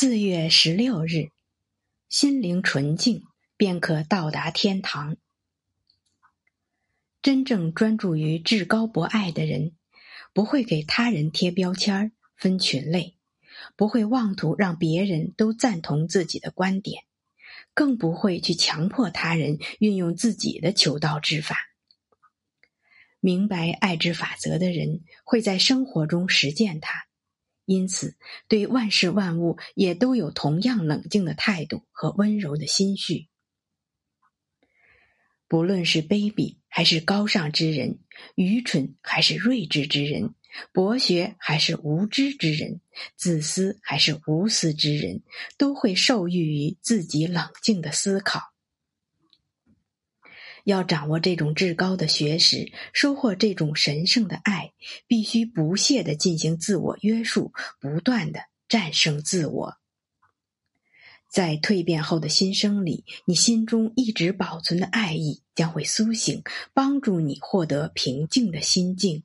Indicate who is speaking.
Speaker 1: 四月十六日，心灵纯净，便可到达天堂。真正专注于至高博爱的人，不会给他人贴标签、分群类，不会妄图让别人都赞同自己的观点，更不会去强迫他人运用自己的求道之法。明白爱之法则的人，会在生活中实践它。因此，对万事万物也都有同样冷静的态度和温柔的心绪。不论是卑鄙还是高尚之人，愚蠢还是睿智之人，博学还是无知之人，自私还是无私之人，都会受益于自己冷静的思考。要掌握这种至高的学识，收获这种神圣的爱，必须不懈的进行自我约束，不断的战胜自我。在蜕变后的新生里，你心中一直保存的爱意将会苏醒，帮助你获得平静的心境。